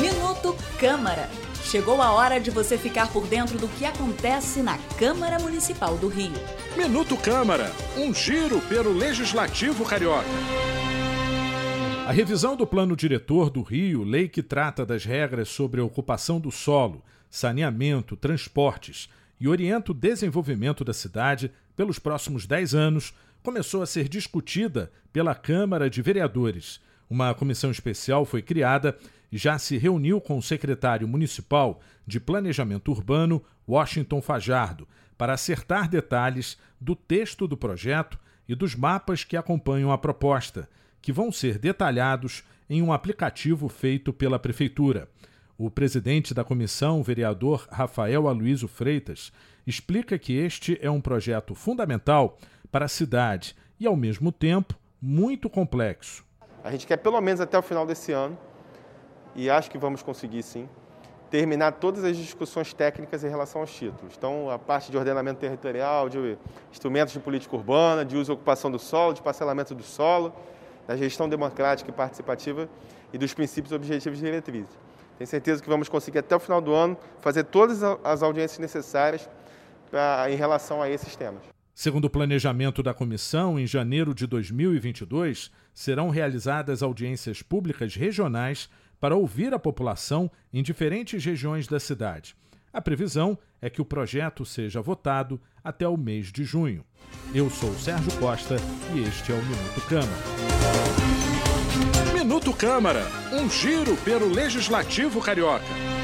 Minuto Câmara. Chegou a hora de você ficar por dentro do que acontece na Câmara Municipal do Rio. Minuto Câmara, um giro pelo Legislativo Carioca. A revisão do Plano Diretor do Rio, lei que trata das regras sobre a ocupação do solo, saneamento, transportes e orienta o desenvolvimento da cidade pelos próximos 10 anos, começou a ser discutida pela Câmara de Vereadores. Uma comissão especial foi criada e já se reuniu com o secretário municipal de Planejamento Urbano, Washington Fajardo, para acertar detalhes do texto do projeto e dos mapas que acompanham a proposta, que vão ser detalhados em um aplicativo feito pela Prefeitura. O presidente da comissão, vereador Rafael Aloysio Freitas, explica que este é um projeto fundamental para a cidade e, ao mesmo tempo, muito complexo. A gente quer, pelo menos até o final desse ano, e acho que vamos conseguir sim, terminar todas as discussões técnicas em relação aos títulos. Então, a parte de ordenamento territorial, de instrumentos de política urbana, de uso e ocupação do solo, de parcelamento do solo, da gestão democrática e participativa e dos princípios objetivos e diretrizes. Tenho certeza que vamos conseguir até o final do ano fazer todas as audiências necessárias pra, em relação a esses temas. Segundo o planejamento da comissão, em janeiro de 2022 serão realizadas audiências públicas regionais para ouvir a população em diferentes regiões da cidade. A previsão é que o projeto seja votado até o mês de junho. Eu sou Sérgio Costa e este é o Minuto Câmara. Minuto Câmara, um giro pelo Legislativo Carioca.